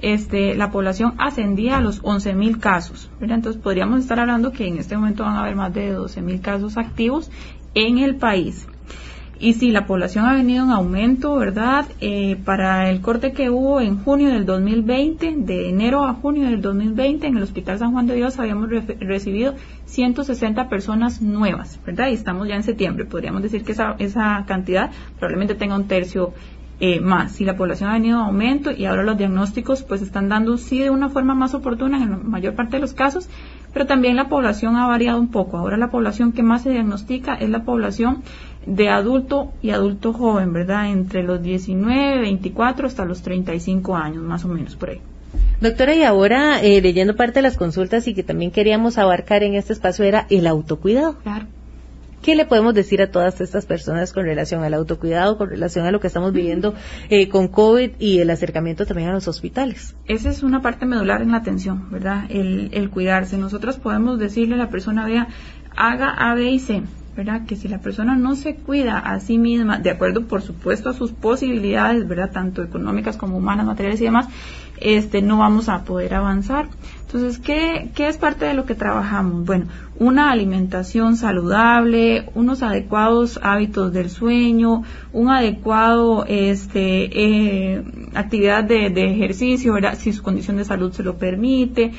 Este, la población ascendía a los 11.000 casos, ¿verdad? Entonces podríamos estar hablando que en este momento van a haber más de 12.000 casos activos en el país. Y si la población ha venido en aumento, ¿verdad? Eh, para el corte que hubo en junio del 2020, de enero a junio del 2020, en el Hospital San Juan de Dios habíamos recibido 160 personas nuevas, ¿verdad? Y estamos ya en septiembre. Podríamos decir que esa, esa cantidad probablemente tenga un tercio eh, más. Si la población ha venido en aumento y ahora los diagnósticos pues están dando sí de una forma más oportuna en la mayor parte de los casos, pero también la población ha variado un poco. Ahora la población que más se diagnostica es la población de adulto y adulto joven, ¿verdad? Entre los 19, 24 hasta los 35 años, más o menos por ahí. Doctora, y ahora eh, leyendo parte de las consultas y que también queríamos abarcar en este espacio era el autocuidado. Claro. ¿Qué le podemos decir a todas estas personas con relación al autocuidado, con relación a lo que estamos viviendo eh, con COVID y el acercamiento también a los hospitales? Esa es una parte medular en la atención, ¿verdad? El, el cuidarse. Nosotros podemos decirle a la persona, vea, haga A, B y C ¿verdad? Que si la persona no se cuida a sí misma, de acuerdo, por supuesto, a sus posibilidades, ¿verdad? Tanto económicas como humanas, materiales y demás, este, no vamos a poder avanzar. Entonces, ¿qué, ¿qué es parte de lo que trabajamos? Bueno, una alimentación saludable, unos adecuados hábitos del sueño, un adecuado este, eh, actividad de, de ejercicio, ¿verdad? si su condición de salud se lo permite,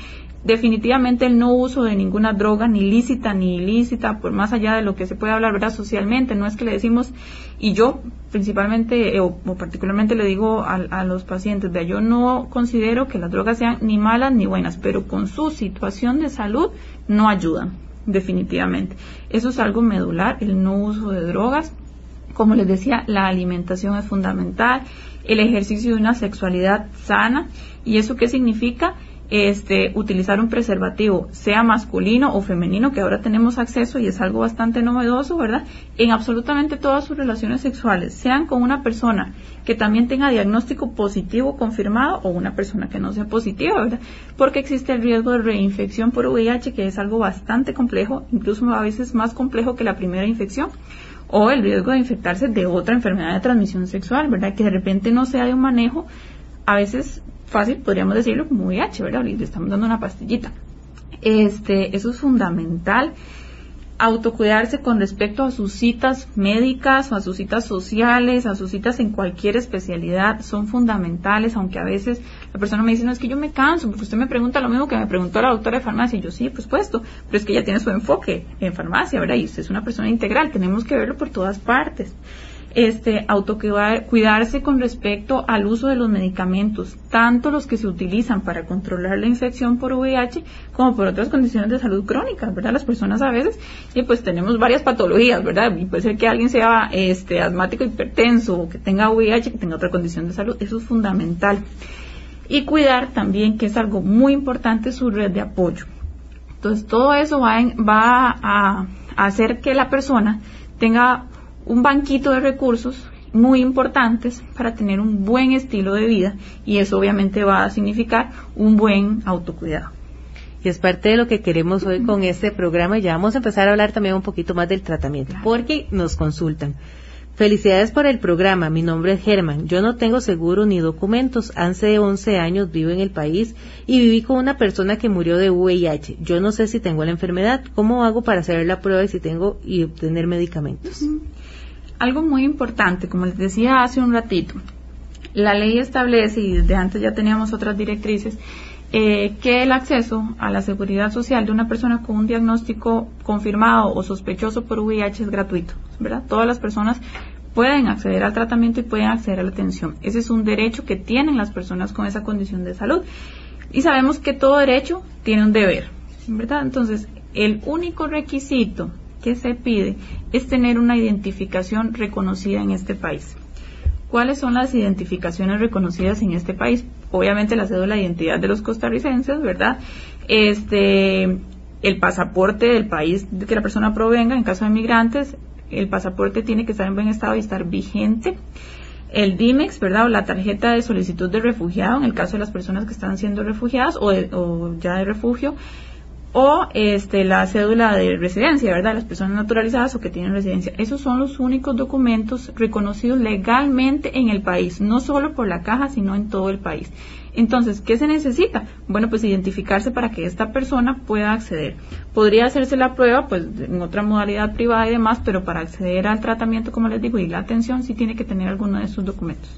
definitivamente el no uso de ninguna droga, ni lícita ni ilícita, por más allá de lo que se puede hablar ¿verdad? socialmente, no es que le decimos, y yo principalmente eh, o, particularmente le digo a, los pacientes, vea, yo no considero que las drogas sean ni malas ni buenas, pero con su situación de salud no ayudan, definitivamente. Eso es algo medular, el no uso de drogas. Como les decía, la alimentación es fundamental, el ejercicio de una sexualidad sana. ¿Y eso qué significa? Este, utilizar un preservativo, sea masculino o femenino, que ahora tenemos acceso y es algo bastante novedoso, ¿verdad? En absolutamente todas sus relaciones sexuales, sean con una persona que también tenga diagnóstico positivo confirmado o una persona que no sea positiva, ¿verdad? Porque existe el riesgo de reinfección por VIH, que es algo bastante complejo, incluso a veces más complejo que la primera infección o el riesgo de infectarse de otra enfermedad de transmisión sexual, ¿verdad? Que de repente no sea de un manejo a veces fácil, podríamos decirlo, como VIH, ¿verdad? Le estamos dando una pastillita. Este, eso es fundamental. Autocuidarse con respecto a sus citas médicas a sus citas sociales, a sus citas en cualquier especialidad, son fundamentales, aunque a veces la persona me dice, no, es que yo me canso, porque usted me pregunta lo mismo que me preguntó la doctora de farmacia, y yo sí, por supuesto, pero es que ella tiene su enfoque en farmacia, ¿verdad? Y usted es una persona integral, tenemos que verlo por todas partes este, autocuidarse con respecto al uso de los medicamentos, tanto los que se utilizan para controlar la infección por VIH como por otras condiciones de salud crónicas, ¿verdad? Las personas a veces, y pues tenemos varias patologías, ¿verdad? Y puede ser que alguien sea este, asmático hipertenso o que tenga VIH, que tenga otra condición de salud, eso es fundamental. Y cuidar también, que es algo muy importante, su red de apoyo. Entonces, todo eso va, va a hacer que la persona tenga un banquito de recursos muy importantes para tener un buen estilo de vida y eso obviamente va a significar un buen autocuidado. Y es parte de lo que queremos hoy con este programa y ya vamos a empezar a hablar también un poquito más del tratamiento, porque nos consultan. Felicidades por el programa. Mi nombre es Germán. Yo no tengo seguro ni documentos. Hace 11 años vivo en el país y viví con una persona que murió de VIH. Yo no sé si tengo la enfermedad. ¿Cómo hago para hacer la prueba y si tengo y obtener medicamentos? Algo muy importante, como les decía hace un ratito, la ley establece, y desde antes ya teníamos otras directrices, eh, que el acceso a la seguridad social de una persona con un diagnóstico confirmado o sospechoso por VIH es gratuito, ¿verdad? Todas las personas pueden acceder al tratamiento y pueden acceder a la atención. Ese es un derecho que tienen las personas con esa condición de salud. Y sabemos que todo derecho tiene un deber, ¿verdad? Entonces, el único requisito que se pide es tener una identificación reconocida en este país. ¿Cuáles son las identificaciones reconocidas en este país? Obviamente la cédula de identidad de los costarricenses, ¿verdad? Este, el pasaporte del país de que la persona provenga, en caso de migrantes, el pasaporte tiene que estar en buen estado y estar vigente. El DIMEX, ¿verdad? O la tarjeta de solicitud de refugiado, en el caso de las personas que están siendo refugiadas o, o ya de refugio o este, la cédula de residencia, ¿verdad? Las personas naturalizadas o que tienen residencia. Esos son los únicos documentos reconocidos legalmente en el país, no solo por la caja, sino en todo el país. Entonces, ¿qué se necesita? Bueno, pues identificarse para que esta persona pueda acceder. Podría hacerse la prueba, pues, en otra modalidad privada y demás, pero para acceder al tratamiento, como les digo, y la atención, sí tiene que tener alguno de esos documentos.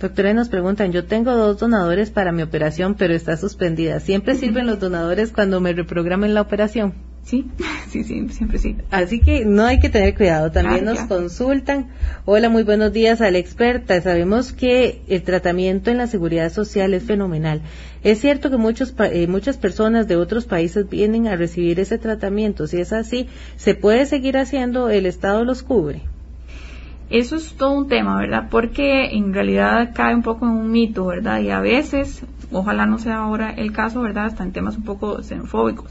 Doctora, nos preguntan, yo tengo dos donadores para mi operación, pero está suspendida. ¿Siempre sirven los donadores cuando me reprogramen la operación? Sí, *laughs* sí, sí, siempre sí. Así que no hay que tener cuidado. También nos consultan. Hola, muy buenos días a la experta. Sabemos que el tratamiento en la seguridad social es fenomenal. Es cierto que muchos, eh, muchas personas de otros países vienen a recibir ese tratamiento. Si es así, ¿se puede seguir haciendo? ¿El Estado los cubre? Eso es todo un tema, ¿verdad? Porque en realidad cae un poco en un mito, ¿verdad? Y a veces, ojalá no sea ahora el caso, ¿verdad? Hasta en temas un poco xenofóbicos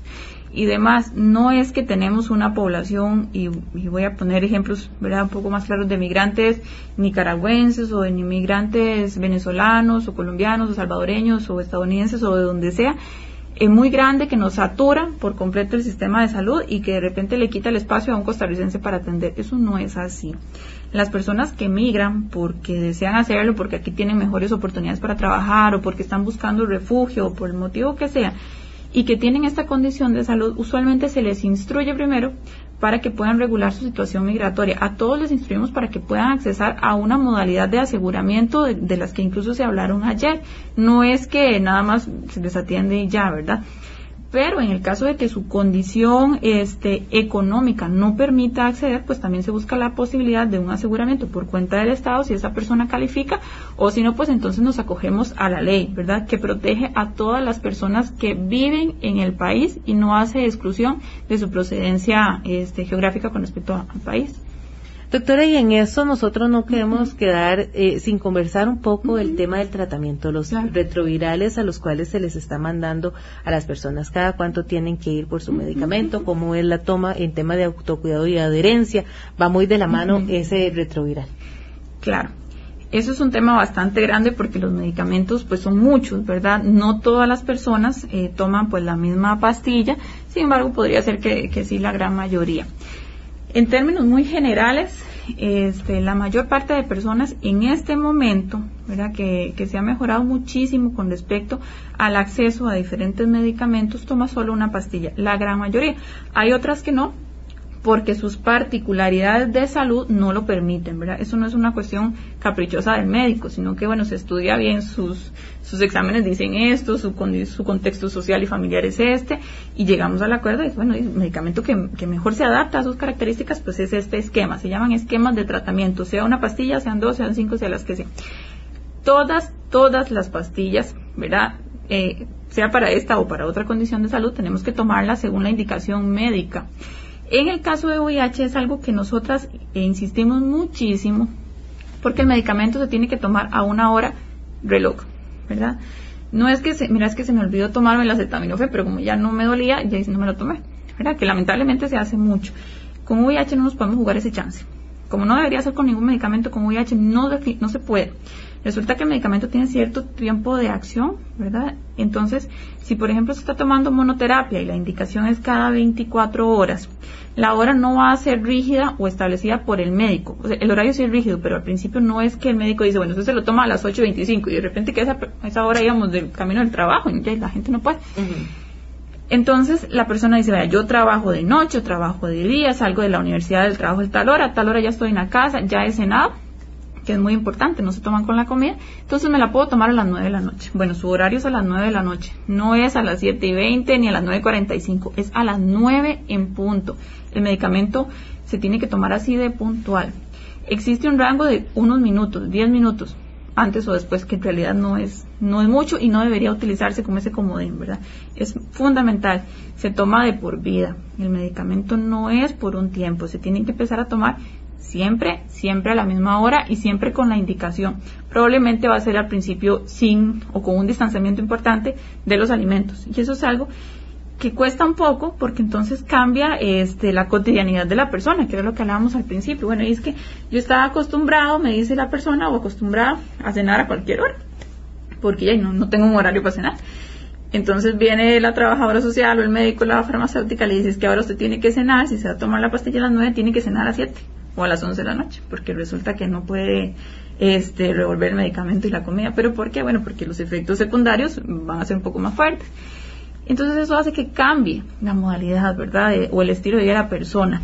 y demás. No es que tenemos una población, y, voy a poner ejemplos, ¿verdad? Un poco más claros de migrantes nicaragüenses o de inmigrantes venezolanos o colombianos o salvadoreños o estadounidenses o de donde sea. eh, muy grande que nos satura por completo el sistema de salud y que de repente le quita el espacio a un costarricense para atender. Eso no es así. Las personas que migran porque desean hacerlo, porque aquí tienen mejores oportunidades para trabajar o porque están buscando refugio o por el motivo que sea, y que tienen esta condición de salud, usualmente se les instruye primero para que puedan regular su situación migratoria. A todos les instruimos para que puedan accesar a una modalidad de aseguramiento de, las que incluso se hablaron ayer. No es que nada más se les atiende ya, ¿verdad? Pero en el caso de que su condición este, económica no permita acceder, pues también se busca la posibilidad de un aseguramiento por cuenta del Estado si esa persona califica o si no, pues entonces nos acogemos a la ley, ¿verdad? Que protege a todas las personas que viven en el país y no hace exclusión de su procedencia este, geográfica con respecto al país. Doctora, y en eso nosotros no queremos quedar eh, sin conversar un poco el tema del tratamiento, los retrovirales a los cuales se les está mandando a las personas, cada cuánto tienen que ir por su medicamento, cómo es la toma en tema de autocuidado y adherencia, va muy de la mano ese retroviral. Claro. Eso es un tema bastante grande porque los medicamentos pues son muchos, ¿verdad? No todas las personas eh, toman pues la misma pastilla, sin embargo podría ser que, que sí la gran mayoría. En términos muy generales, este, la mayor parte de personas en este momento, ¿verdad? Que, que, se ha mejorado muchísimo con respecto al acceso a diferentes medicamentos, toma solo una pastilla. La gran mayoría. Hay otras que no, porque sus particularidades de salud no lo permiten, ¿verdad? Eso no es una cuestión caprichosa del médico, sino que, bueno, se estudia bien sus, sus exámenes dicen esto, su, su contexto social y familiar es este, y llegamos al acuerdo y, bueno, el medicamento que, que mejor se adapta a sus características, pues es este esquema, se llaman esquemas de tratamiento, sea una pastilla, sean dos, sean cinco, sea las que sean. Todas, todas las pastillas, ¿verdad? Eh, sea para esta o para otra condición de salud, tenemos que tomarlas según la indicación médica. En el caso de VIH es algo que nosotras insistimos muchísimo porque el medicamento se tiene que tomar a una hora reloj, ¿verdad? No es que se, mira, es que se me olvidó tomarme el acetaminofén, pero como ya no me dolía, ya no me lo tomé, ¿verdad? Que lamentablemente se hace mucho. Con VIH no nos podemos jugar ese chance. Como no debería ser con ningún medicamento, con VIH no, no se puede. Resulta que el medicamento tiene cierto tiempo de acción, ¿verdad? Entonces, si por ejemplo se está tomando monoterapia y la indicación es cada 24 horas, la hora no va a ser rígida o establecida por el médico. el horario sí es rígido, pero al principio no es que el médico dice, bueno, usted se lo toma a las 8.25 y de repente que esa, esa hora íbamos del camino del trabajo y la gente no puede. Entonces la persona dice, vea, yo trabajo de noche, trabajo de día, salgo de la universidad del trabajo de tal hora, a tal hora ya estoy en la casa, ya he cenado, que es muy importante, no se toman con la comida, entonces me la puedo tomar a las 9 de la noche. Bueno, su horario es a las 9 de la noche, no es a las 7 y 20 ni a las 9 y 45, es a las 9 en punto. El medicamento se tiene que tomar así de puntual. Existe un rango de unos minutos, 10 minutos, antes o después, que en realidad no es, no es mucho y no debería utilizarse como ese comodín, ¿verdad? Es fundamental. Se toma de por vida. El medicamento no es por un tiempo. Se tiene que empezar a tomar Siempre, siempre a la misma hora y siempre con la indicación. Probablemente va a ser al principio sin o con un distanciamiento importante de los alimentos. Y eso es algo que cuesta un poco porque entonces cambia este, la cotidianidad de la persona, que era lo que hablábamos al principio. Bueno, y es que yo estaba acostumbrado, me dice la persona, o acostumbrada a cenar a cualquier hora, porque ya no, no tengo un horario para cenar. Entonces viene la trabajadora social o el médico, la farmacéutica, le dice que ahora usted tiene que cenar, si se va a tomar la pastilla a las 9, tiene que cenar a 7 o a las 11 de la noche, porque resulta que no puede este, revolver el medicamento y la comida. ¿Pero por qué? Bueno, porque los efectos secundarios van a ser un poco más fuertes. Entonces eso hace que cambie la modalidad, ¿verdad? o el estilo de vida de la persona.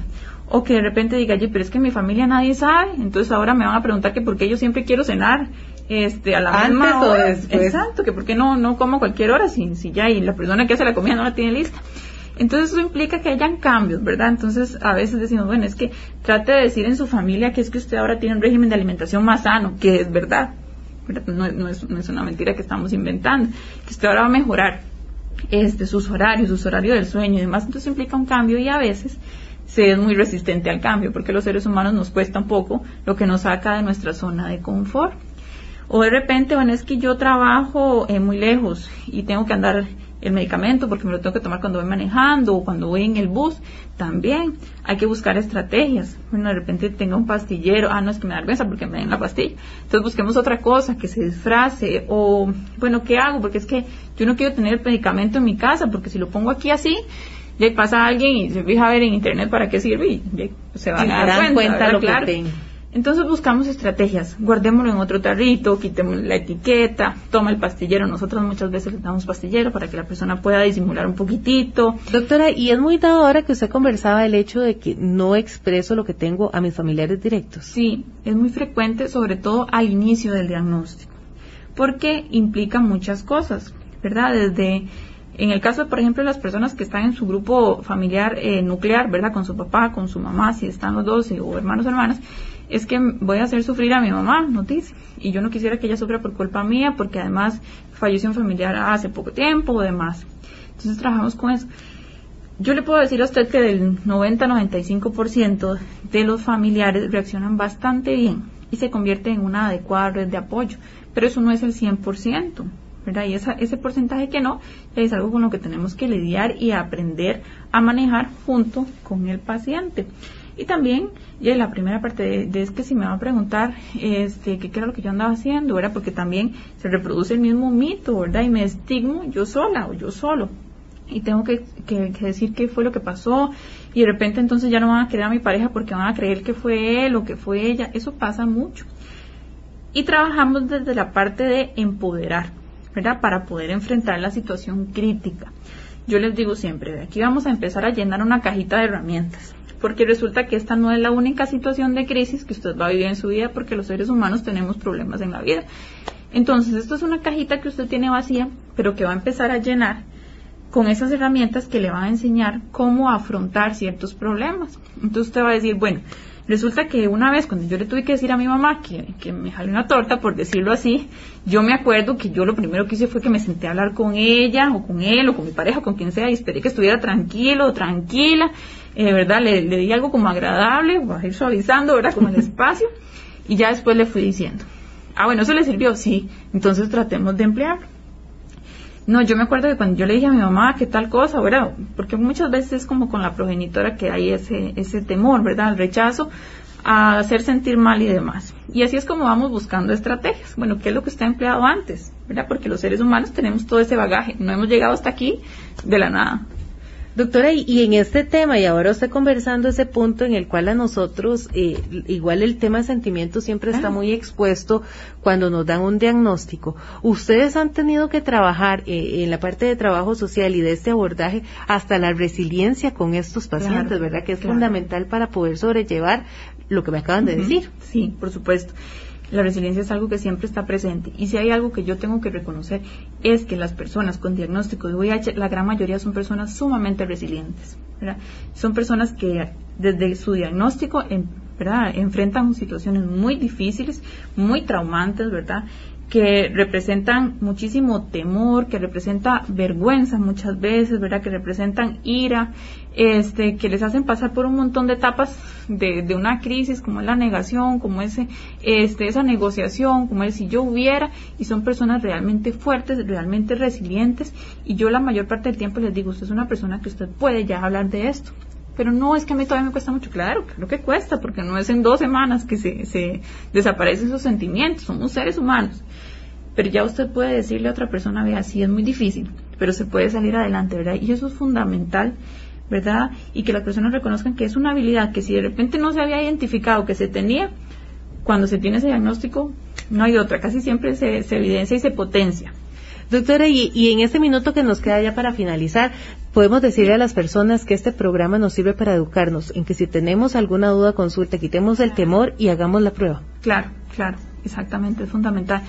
O que de repente diga, oye, pero es que en mi familia nadie sabe, entonces ahora me van a preguntar que por qué yo siempre quiero cenar este, a la Antes misma hora. O Exacto, que por qué no, no como a cualquier hora si, si ya y la persona que hace la comida no la tiene lista. Entonces eso implica que hayan cambios, ¿verdad? Entonces a veces decimos, bueno, es que trate de decir en su familia que es que usted ahora tiene un régimen de alimentación más sano, que es verdad. No, es, no, es, una mentira que estamos inventando, que usted ahora va a mejorar este, sus horarios, sus horarios del sueño y demás. Entonces implica un cambio y a veces se es muy resistente al cambio, porque los seres humanos nos cuesta un poco lo que nos saca de nuestra zona de confort. O de repente, bueno, es que yo trabajo eh, muy lejos y tengo que andar el medicamento porque me lo tengo que tomar cuando voy manejando o cuando voy en el bus. También hay que buscar estrategias. Bueno, de repente tenga un pastillero, ah, no es que me da vergüenza porque me den la pastilla. Entonces busquemos otra cosa que se disfrace o, bueno, ¿qué hago? Porque es que yo no quiero tener el medicamento en mi casa porque si lo pongo aquí así, le pasa a alguien y se fija a ver en internet para qué sirve y se va a dar cuenta, lo claro. que entonces buscamos estrategias, guardémoslo en otro tarrito, quitemos la etiqueta, toma el pastillero, nosotros muchas veces le damos pastillero para que la persona pueda disimular un poquitito. Doctora, y es muy dado ahora que usted conversaba el hecho de que no expreso lo que tengo a mis familiares directos. Sí, es muy frecuente, sobre todo al inicio del diagnóstico, porque implica muchas cosas, ¿verdad? Desde en el caso, por ejemplo, de las personas que están en su grupo familiar eh, nuclear, ¿verdad? Con su papá, con su mamá, si están los dos, o hermanos o hermanas, es que voy a hacer sufrir a mi mamá, noticia. Y yo no quisiera que ella sufra por culpa mía, porque además falleció un familiar hace poco tiempo o demás. Entonces trabajamos con eso. Yo le puedo decir a usted que del 90-95% de los familiares reaccionan bastante bien y se convierte en una adecuada red de apoyo, pero eso no es el 100%. ¿Verdad? Y ese porcentaje que no es algo con lo que tenemos que lidiar y aprender a manejar junto con el paciente. Y también, ya la primera parte de, es que si me va a preguntar este, qué era lo que yo andaba haciendo, era porque también se reproduce el mismo mito, ¿verdad? Y me estigmo yo sola o yo solo. Y tengo que, que, decir qué fue lo que pasó. Y de repente entonces ya no van a querer a mi pareja porque van a creer que fue él o que fue ella. Eso pasa mucho. Y trabajamos desde la parte de empoderar, Para poder enfrentar la situación crítica. Yo les digo siempre, de aquí vamos a empezar a llenar una cajita de herramientas porque resulta que esta no es la única situación de crisis que usted va a vivir en su vida, porque los seres humanos tenemos problemas en la vida. Entonces, esto es una cajita que usted tiene vacía, pero que va a empezar a llenar con esas herramientas que le van a enseñar cómo afrontar ciertos problemas. Entonces usted va a decir, bueno, resulta que una vez cuando yo le tuve que decir a mi mamá que, que me jale una torta, por decirlo así, yo me acuerdo que yo lo primero que hice fue que me senté a hablar con ella o con él o con mi pareja, con quien sea, y esperé que estuviera tranquilo o tranquila eh, ¿verdad? Le, di algo como agradable, voy a ir suavizando, ¿verdad? Como el espacio, *laughs* y ya después le fui diciendo, ah, bueno, eso le sirvió, sí, entonces tratemos de emplearlo. No, yo me acuerdo que cuando yo le dije a mi mamá que tal cosa, ¿verdad? Porque muchas veces es como con la progenitora que hay ese, ese temor, ¿verdad? El rechazo a hacer sentir mal y demás. Y así es como vamos buscando estrategias. Bueno, ¿qué es lo que está empleado antes? ¿Verdad? Porque los seres humanos tenemos todo ese bagaje. No hemos llegado hasta aquí de la nada. Doctora, y, en este tema, y ahora usted conversando ese punto en el cual a nosotros, eh, igual el tema de sentimientos siempre está muy expuesto cuando nos dan un diagnóstico. Ustedes han tenido que trabajar eh, en la parte de trabajo social y de este abordaje hasta la resiliencia con estos pacientes, ¿verdad? Que es fundamental para poder sobrellevar lo que me acaban de decir. Sí, por supuesto la resiliencia es algo que siempre está presente. Y si hay algo que yo tengo que reconocer es que las personas con diagnóstico de VIH, la gran mayoría son personas sumamente resilientes. Son personas que desde su diagnóstico enfrentan situaciones muy difíciles, muy traumantes, ¿verdad? que representan muchísimo temor, que representa vergüenza muchas veces, ¿verdad? Que representan ira, este, que les hacen pasar por un montón de etapas de, una crisis, como es la negación, como ese, este, esa negociación, como es si yo hubiera, y son personas realmente fuertes, realmente resilientes, y yo la mayor parte del tiempo les digo, usted es una persona que usted puede ya hablar de esto, pero no es que a mí todavía me cuesta mucho, claro, claro que cuesta, porque no es en dos semanas que se, se desaparecen esos sentimientos, somos seres humanos. Pero ya usted puede decirle a otra persona, vea, sí es muy difícil, pero se puede salir adelante, ¿verdad? Y eso es fundamental, ¿verdad? Y que las personas reconozcan que es una habilidad que si de repente no se había identificado que se tenía, cuando se tiene ese diagnóstico, no hay otra, casi siempre se, se evidencia y se potencia. Doctora, y, y, en este minuto que nos queda ya para finalizar, podemos decirle a las personas que este programa nos sirve para educarnos, en que si tenemos alguna duda, consulta, quitemos el temor y hagamos la prueba. Claro, claro, exactamente, es fundamental.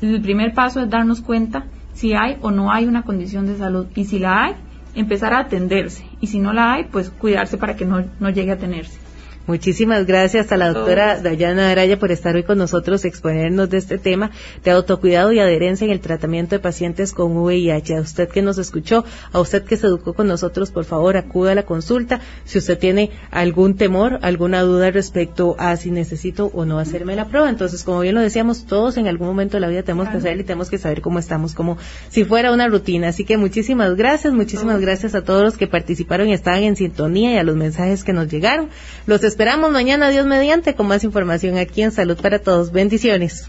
El primer paso es darnos cuenta si hay o no hay una condición de salud y si la hay, empezar a atenderse y si no la hay, pues cuidarse para que no, no llegue a tenerse. Muchísimas gracias a la doctora Dayana Araya por estar hoy con nosotros, exponernos de este tema de autocuidado y adherencia en el tratamiento de pacientes con VIH. A usted que nos escuchó, a usted que se educó con nosotros, por favor, acuda a la consulta. Si usted tiene algún temor, alguna duda respecto a si necesito o no hacerme la prueba. Entonces, como bien lo decíamos, todos en algún momento de la vida tenemos que hacerlo y tenemos que saber cómo estamos, como si fuera una rutina. Así que muchísimas gracias, muchísimas gracias a todos los que participaron y estaban en sintonía y a los mensajes que nos llegaron. Los esperamos mañana, Dios mediante, con más información aquí en Salud para Todos. Bendiciones.